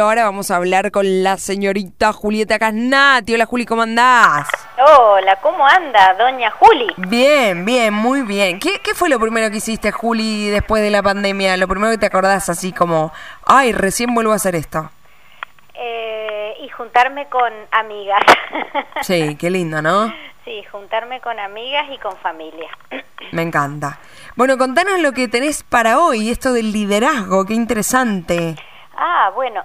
Ahora vamos a hablar con la señorita Julieta Casnati. Hola Juli, ¿cómo andás? Hola, ¿cómo anda, doña Juli? Bien, bien, muy bien. ¿Qué, ¿Qué fue lo primero que hiciste, Juli, después de la pandemia? Lo primero que te acordás así como, ay, recién vuelvo a hacer esto. Eh, y juntarme con amigas. Sí, qué lindo, ¿no? sí, juntarme con amigas y con familia. Me encanta. Bueno, contanos lo que tenés para hoy, esto del liderazgo, qué interesante. Ah, bueno,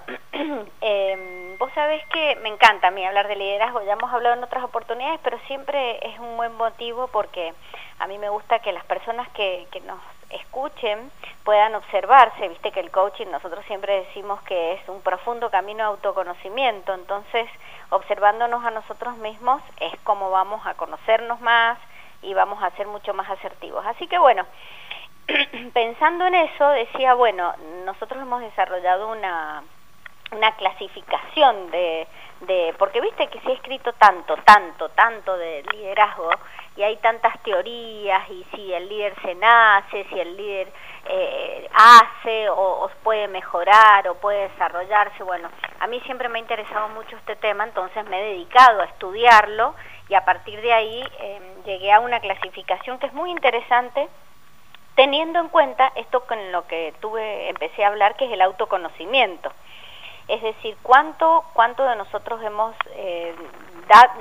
eh, vos sabés que me encanta a mí hablar de liderazgo, ya hemos hablado en otras oportunidades, pero siempre es un buen motivo porque a mí me gusta que las personas que, que nos escuchen puedan observarse, viste que el coaching nosotros siempre decimos que es un profundo camino de autoconocimiento, entonces observándonos a nosotros mismos es como vamos a conocernos más y vamos a ser mucho más asertivos. Así que bueno, pensando en eso, decía, bueno, nosotros hemos desarrollado una, una clasificación de, de, porque viste que se ha escrito tanto, tanto, tanto de liderazgo y hay tantas teorías y si el líder se nace, si el líder eh, hace o, o, puede mejorar o puede desarrollarse, bueno, a mí siempre me ha interesado mucho este tema, entonces me he dedicado a estudiarlo y a partir de ahí eh, llegué a una clasificación que es muy interesante teniendo en cuenta esto con lo que tuve, empecé a hablar, que es el autoconocimiento. Es decir, cuánto, cuánto de nosotros hemos, eh,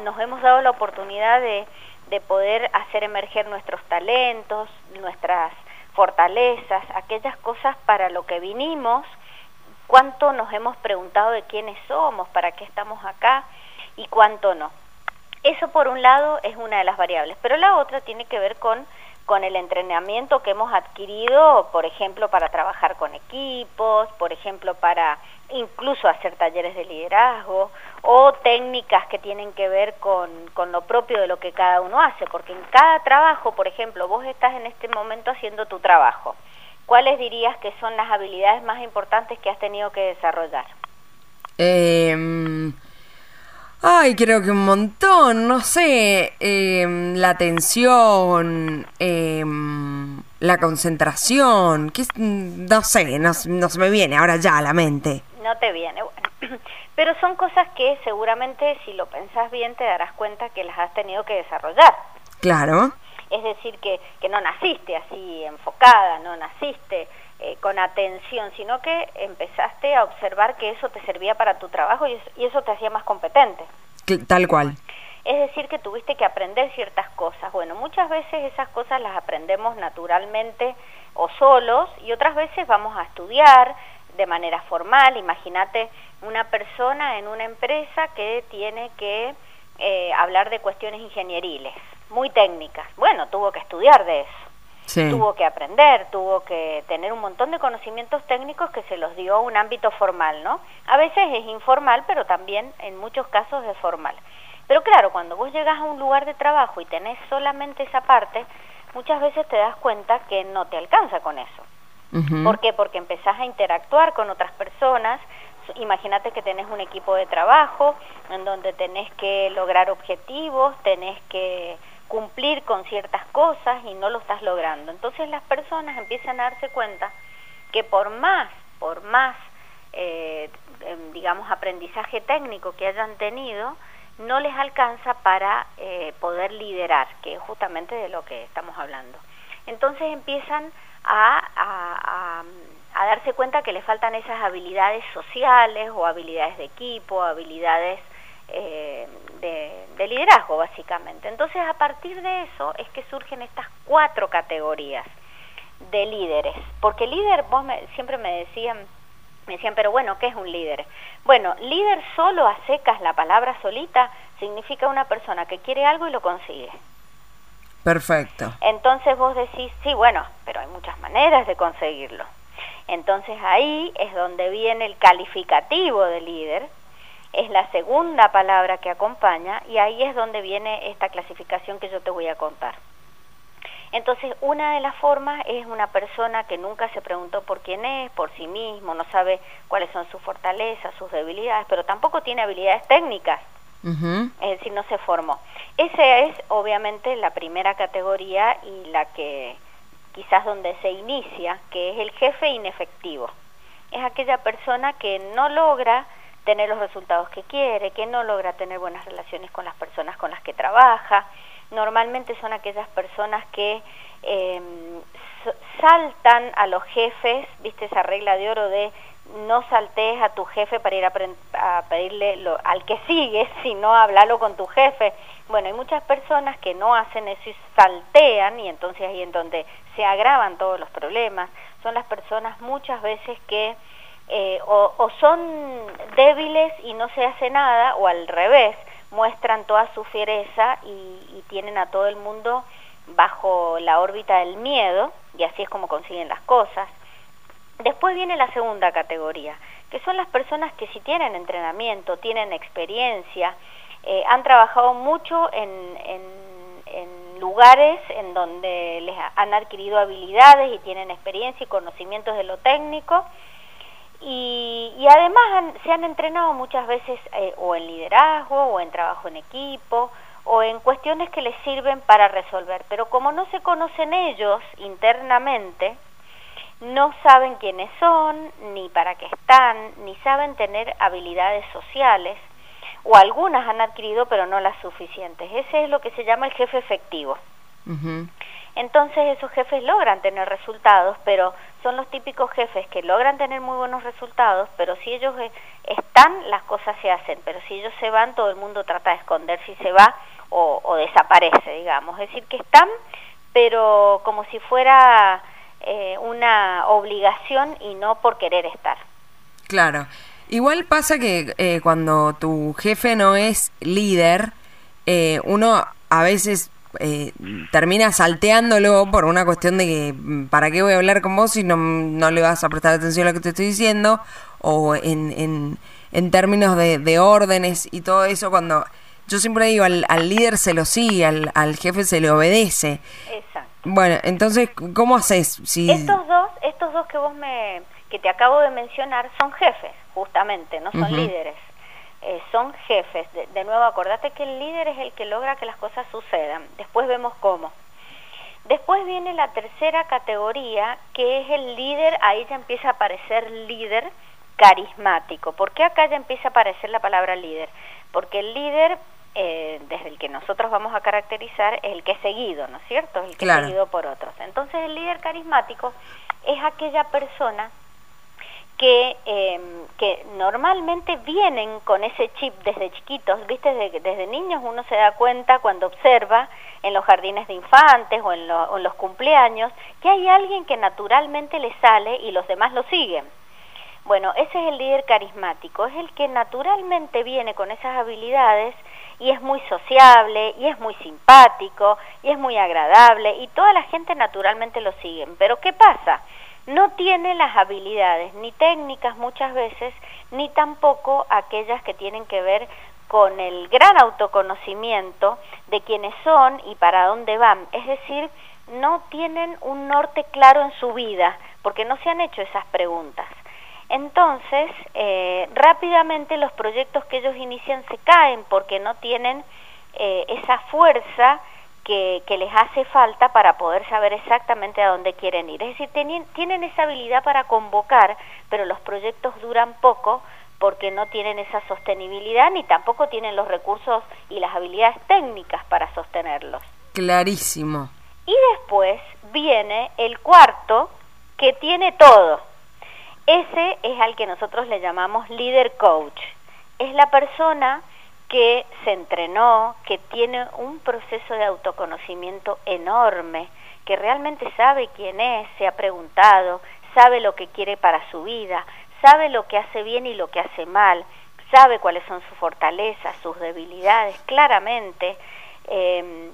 nos hemos dado la oportunidad de, de poder hacer emerger nuestros talentos, nuestras fortalezas, aquellas cosas para lo que vinimos, cuánto nos hemos preguntado de quiénes somos, para qué estamos acá y cuánto no. Eso por un lado es una de las variables, pero la otra tiene que ver con con el entrenamiento que hemos adquirido, por ejemplo, para trabajar con equipos, por ejemplo, para incluso hacer talleres de liderazgo o técnicas que tienen que ver con, con, lo propio de lo que cada uno hace, porque en cada trabajo, por ejemplo, vos estás en este momento haciendo tu trabajo. ¿Cuáles dirías que son las habilidades más importantes que has tenido que desarrollar? Eh, Ay, creo que un montón, no sé, eh, la atención, eh, la concentración, que no sé, no, no, se me viene ahora ya a la mente. No te viene, bueno. Pero son cosas que seguramente si lo pensás bien te darás cuenta que las has tenido que desarrollar. Claro. Es decir, que, que no naciste así enfocada, no naciste eh, con atención, sino que empezaste a observar que eso te servía para tu trabajo y, y eso te hacía más competente. Tal cual. Es decir, que tuviste que aprender ciertas cosas. Bueno, muchas veces esas cosas las aprendemos naturalmente o solos y otras veces vamos a estudiar de manera formal. Imagínate una persona en una empresa que tiene que eh, hablar de cuestiones ingenieriles, muy técnicas. Bueno, tuvo que estudiar de eso. Sí. Tuvo que aprender, tuvo que tener un montón de conocimientos técnicos que se los dio un ámbito formal, ¿no? A veces es informal, pero también en muchos casos es formal. Pero claro, cuando vos llegas a un lugar de trabajo y tenés solamente esa parte, muchas veces te das cuenta que no te alcanza con eso. Uh -huh. ¿Por qué? Porque empezás a interactuar con otras personas, imagínate que tenés un equipo de trabajo en donde tenés que lograr objetivos, tenés que cumplir con ciertas cosas y no lo estás logrando. Entonces las personas empiezan a darse cuenta que por más, por más, eh, digamos, aprendizaje técnico que hayan tenido, no les alcanza para eh, poder liderar, que es justamente de lo que estamos hablando. Entonces empiezan a, a, a darse cuenta que les faltan esas habilidades sociales o habilidades de equipo, habilidades eh, de, de, liderazgo básicamente. Entonces a partir de eso es que surgen estas cuatro categorías de líderes, porque líder, vos me, siempre me decían, me decían, pero bueno, ¿qué es un líder? Bueno, líder solo a secas, la palabra solita, significa una persona que quiere algo y lo consigue. Perfecto. Entonces vos decís, sí, bueno, pero hay muchas maneras de conseguirlo. Entonces ahí es donde viene el calificativo de líder, es la segunda palabra que acompaña y ahí es donde viene esta clasificación que yo te voy a contar. Entonces, una de las formas es una persona que nunca se preguntó por quién es, por sí mismo, no sabe cuáles son sus fortalezas, sus debilidades, pero tampoco tiene habilidades técnicas. Uh -huh. Es decir, no se formó. Esa es obviamente la primera categoría y la que quizás donde se inicia, que es el jefe inefectivo. es aquella persona que no logra tener los resultados que quiere, que no logra tener buenas relaciones con las personas con las que trabaja. Normalmente son aquellas personas que em, saltan a los jefes, viste esa regla de oro de no saltees a tu jefe para ir a, pedirle lo, al que sigue, sino hablarlo con tu jefe. Bueno, hay muchas personas que no hacen eso y saltean y entonces ahí en donde se agravan todos los problemas. Son las personas muchas veces que eh, o, son débiles y no se hace nada o al revés, muestran toda su fiereza y, y tienen a todo el mundo bajo la órbita del miedo y así es como consiguen las cosas. Después viene la segunda categoría, que son las personas que si tienen entrenamiento, tienen experiencia, eh, han trabajado mucho en, en, lugares en donde les han adquirido habilidades y tienen experiencia y conocimientos de lo técnico, y, además se han entrenado muchas veces eh, o en liderazgo o en trabajo en equipo o en cuestiones que les sirven para resolver. Pero como no se conocen ellos internamente, no saben quiénes son, ni para qué están, ni saben tener habilidades sociales, o algunas han adquirido pero no las suficientes. Ese es lo que se llama el jefe efectivo. Entonces esos jefes logran tener resultados, pero son los típicos jefes que logran tener muy buenos resultados, pero si ellos eh, están, las cosas se hacen, pero si ellos se van, todo el mundo trata de esconder si se va o, o desaparece, digamos. Es decir, que están, pero como si fuera eh, una obligación y no por querer estar. Claro. Igual pasa que eh, cuando tu jefe no es líder, eh, uno a veces termina salteándolo por una cuestión de que, mm, ¿para qué voy a hablar con vos si no, no le vas a prestar atención a lo que te estoy diciendo? O en, en, en términos de, de, órdenes y todo eso, cuando yo siempre digo, al, al líder se lo sigue, al, al jefe se le obedece. Exacto. Bueno, entonces, ¿cómo haces? Si... Estos dos, estos dos que vos me, que te acabo de mencionar, son jefes, justamente, no son líderes. Eh, son jefes. De, nuevo, acordate que el líder es el que logra que las cosas sucedan. Después vemos cómo. Después viene la tercera categoría, que es el líder, ahí ya empieza a aparecer líder carismático. ¿Por qué acá ya empieza a aparecer la palabra líder? Porque el líder eh, desde el que nosotros vamos a caracterizar es el que es seguido, ¿no es cierto? El que es seguido por otros. Entonces el líder carismático es aquella persona que, eh, que normalmente vienen con ese chip desde chiquitos, ¿viste? Desde, desde, niños uno se da cuenta cuando observa en los jardines de infantes o en, o en los cumpleaños que hay alguien que naturalmente le sale y los demás lo siguen. Bueno, ese es el líder carismático, es el que naturalmente viene con esas habilidades y es muy sociable y es muy simpático y es muy agradable y toda la gente naturalmente lo sigue. Pero ¿qué pasa? No tiene las habilidades ni técnicas muchas veces ni tampoco aquellas que tienen que ver con el gran autoconocimiento de quiénes son y para dónde van. Es decir, no tienen un norte claro en su vida porque no se han hecho esas preguntas. Entonces, eh, rápidamente los proyectos que ellos inician se caen porque no tienen eh, esa fuerza que, que, les hace falta para poder saber exactamente a dónde quieren ir. Es decir, tienen, tienen esa habilidad para convocar, pero los proyectos duran poco porque no tienen esa sostenibilidad ni tampoco tienen los recursos y las habilidades técnicas para sostenerlos. Clarísimo. Y después viene el cuarto que tiene todo ese es al que nosotros le llamamos líder coach. Es la persona que se entrenó, que tiene un proceso de autoconocimiento enorme, que realmente sabe quién es, se ha preguntado, sabe lo que quiere para su vida, sabe lo que hace bien y lo que hace mal, sabe cuáles son sus fortalezas, sus debilidades, claramente. Eh,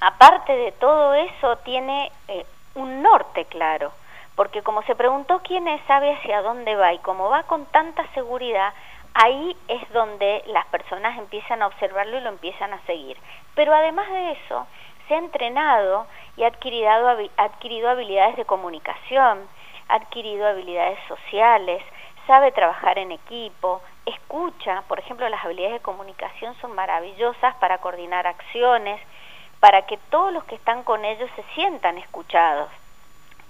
aparte de todo eso, tiene eh, un norte claro porque como se preguntó quién es, sabe hacia dónde va y como va con tanta seguridad, ahí es donde las personas empiezan a observarlo y lo empiezan a seguir. Pero además de eso, se ha entrenado y ha adquirido, adquirido habilidades de comunicación, ha adquirido habilidades sociales, sabe trabajar en equipo, escucha, por ejemplo, las habilidades de comunicación son maravillosas para coordinar acciones, para que todos los que están con ellos se sientan escuchados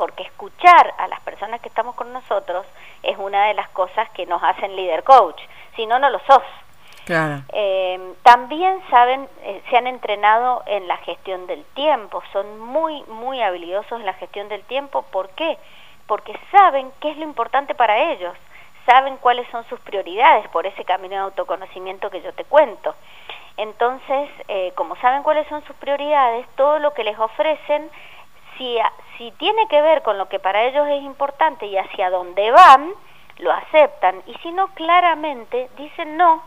porque escuchar a las personas que estamos con nosotros es una de las cosas que nos hacen líder coach, si no, no lo sos. Claro. Eh, también saben, eh, se han entrenado en la gestión del tiempo, son muy, muy habilidosos en la gestión del tiempo. ¿Por qué? Porque saben qué es lo importante para ellos, saben cuáles son sus prioridades por ese camino de autoconocimiento que yo te cuento. Entonces, eh, como saben cuáles son sus prioridades, todo lo que les ofrecen, si, tiene que ver con lo que para ellos es importante y hacia dónde van, lo aceptan. Y si no, claramente dicen no,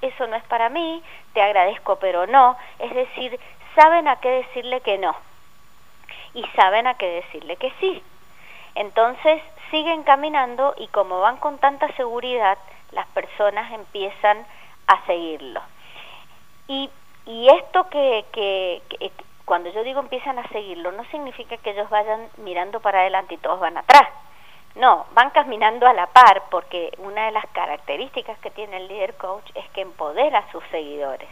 eso no es para mí, te agradezco pero no, es decir, saben a qué decirle que no y saben a qué decirle que sí. Entonces siguen caminando y como van con tanta seguridad, las personas empiezan a seguirlo. Y, y esto que cuando yo digo empiezan a seguirlo, no significa que ellos vayan mirando para adelante y todos van atrás no, van caminando a la par porque una de las características que tiene el líder coach es que empodera a sus seguidores.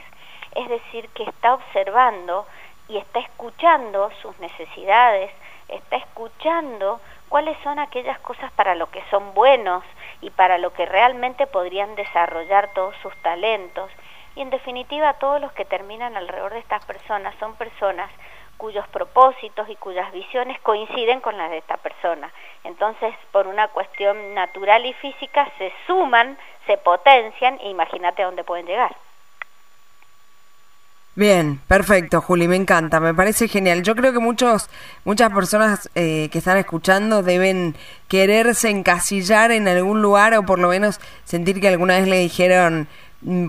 Es decir, que está observando y está escuchando sus necesidades, está escuchando cuáles son aquellas cosas para lo que son buenos y para lo que realmente podrían desarrollar todos sus talentos. Y en definitiva, todos los que terminan alrededor de estas personas son personas cuyos propósitos y cuyas visiones coinciden con las de esta persona. Entonces, por una cuestión natural y física, se suman, se potencian e imagínate a dónde pueden llegar. Bien, perfecto, Juli, me encanta, me parece genial. Yo creo que muchos, muchas personas eh, que están escuchando deben quererse encasillar en algún lugar o por lo menos sentir que alguna vez le dijeron,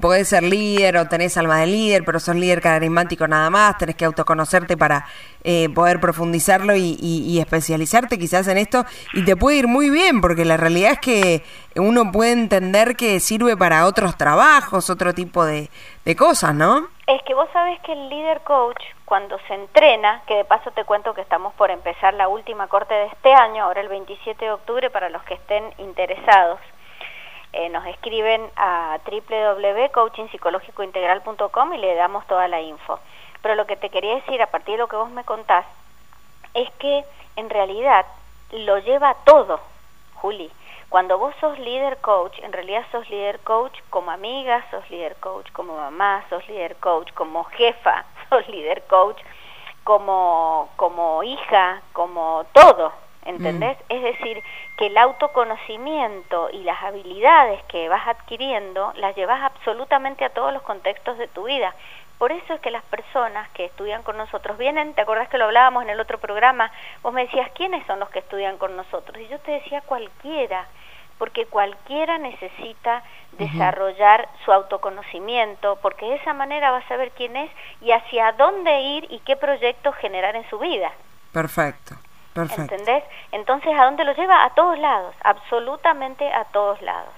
podés ser líder o tenés alma de líder, pero sos líder carismático nada más, tenés que autoconocerte para eh, poder profundizarlo y, especializarte quizás en esto y te puede ir muy bien, porque la realidad es que uno puede entender que sirve para otros trabajos, otro tipo de, de cosas, ¿no? Es que vos sabés que el líder coach, cuando se entrena, que de paso te cuento que estamos por empezar la última corte de este año, ahora el 27 de octubre, para los que estén interesados, eh, nos escriben a www.coachingpsicológicointegral.com y le damos toda la info. Pero lo que te quería decir a partir de lo que vos me contás es que en realidad lo lleva todo, Juli. Cuando vos sos líder coach, en realidad sos líder coach como amiga, sos líder coach como mamá, sos líder coach como jefa, sos líder coach como, como hija, como todo, ¿entendés? Mm. Es decir, que el autoconocimiento y las habilidades que vas adquiriendo las llevas absolutamente a todos los contextos de tu vida. Por eso es que las personas que estudian con nosotros vienen, ¿te acordás que lo hablábamos en el otro programa? Vos me decías, ¿quiénes son los que estudian con nosotros? Y yo te decía, cualquiera, porque cualquiera necesita desarrollar su autoconocimiento, porque de esa manera va a saber quién es y hacia dónde ir y qué proyectos generar en su vida. Perfecto. ¿Entendés? Entonces, ¿a dónde lo lleva? A todos lados, absolutamente a todos lados.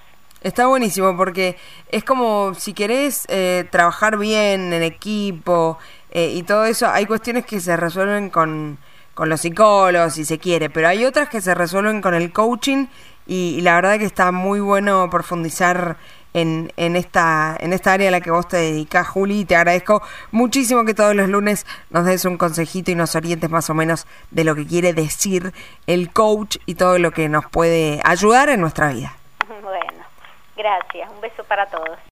Está buenísimo porque es como si querés eh, trabajar bien en equipo eh, y todo eso, hay cuestiones que se resuelven con, con los psicólogos si se quiere, pero hay otras que se resuelven con el coaching y, la verdad que está muy bueno profundizar en, en, esta, en esta área a la que vos te dedicás, Juli. Te agradezco muchísimo que todos los lunes nos des un consejito y nos orientes más o menos de lo que quiere decir el coach y todo lo que nos puede ayudar en nuestra vida. Bueno, gracias. Un beso para todos.